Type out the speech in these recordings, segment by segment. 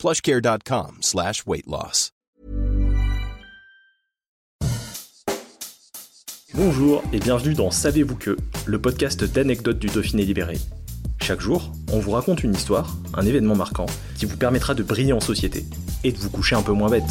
plushcare.com slash weight loss. Bonjour et bienvenue dans Savez-vous que, le podcast d'anecdotes du Dauphiné libéré. Chaque jour, on vous raconte une histoire, un événement marquant, qui vous permettra de briller en société et de vous coucher un peu moins bête.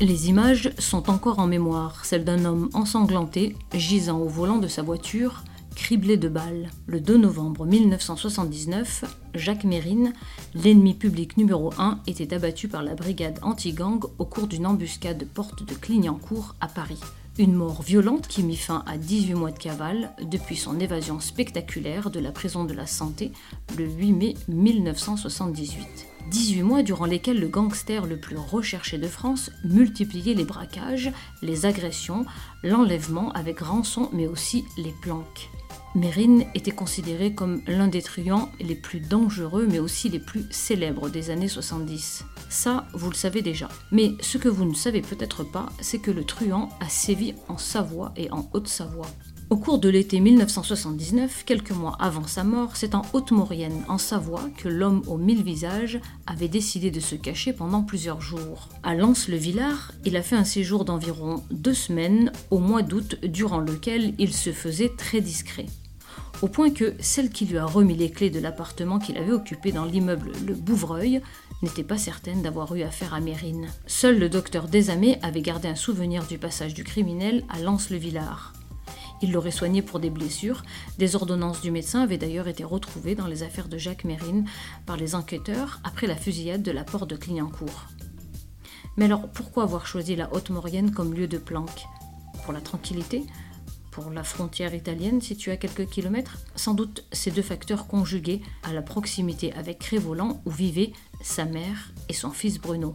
Les images sont encore en mémoire, celles d'un homme ensanglanté, gisant au volant de sa voiture, criblé de balles. Le 2 novembre 1979, Jacques Mérine, l'ennemi public numéro 1, était abattu par la brigade anti-gang au cours d'une embuscade porte de Clignancourt à Paris. Une mort violente qui mit fin à 18 mois de cavale depuis son évasion spectaculaire de la prison de la Santé le 8 mai 1978. 18 mois durant lesquels le gangster le plus recherché de France multipliait les braquages, les agressions, l'enlèvement avec rançon mais aussi les planques. Mérine était considéré comme l'un des truands les plus dangereux mais aussi les plus célèbres des années 70. Ça, vous le savez déjà. Mais ce que vous ne savez peut-être pas, c'est que le truand a sévi en Savoie et en Haute-Savoie. Au cours de l'été 1979, quelques mois avant sa mort, c'est en Haute-Maurienne, en Savoie, que l'homme aux mille visages avait décidé de se cacher pendant plusieurs jours. À Lens-le-Villard, il a fait un séjour d'environ deux semaines au mois d'août, durant lequel il se faisait très discret au point que celle qui lui a remis les clés de l'appartement qu'il avait occupé dans l'immeuble Le Bouvreuil n'était pas certaine d'avoir eu affaire à Mérine. Seul le docteur Desamé avait gardé un souvenir du passage du criminel à Lens-le-Villard. Il l'aurait soigné pour des blessures. Des ordonnances du médecin avaient d'ailleurs été retrouvées dans les affaires de Jacques Mérine par les enquêteurs après la fusillade de la porte de Clignancourt. Mais alors pourquoi avoir choisi la Haute-Maurienne comme lieu de planque? Pour la tranquillité? Pour la frontière italienne située à quelques kilomètres? Sans doute ces deux facteurs conjugués à la proximité avec Crévolan où vivaient sa mère et son fils Bruno.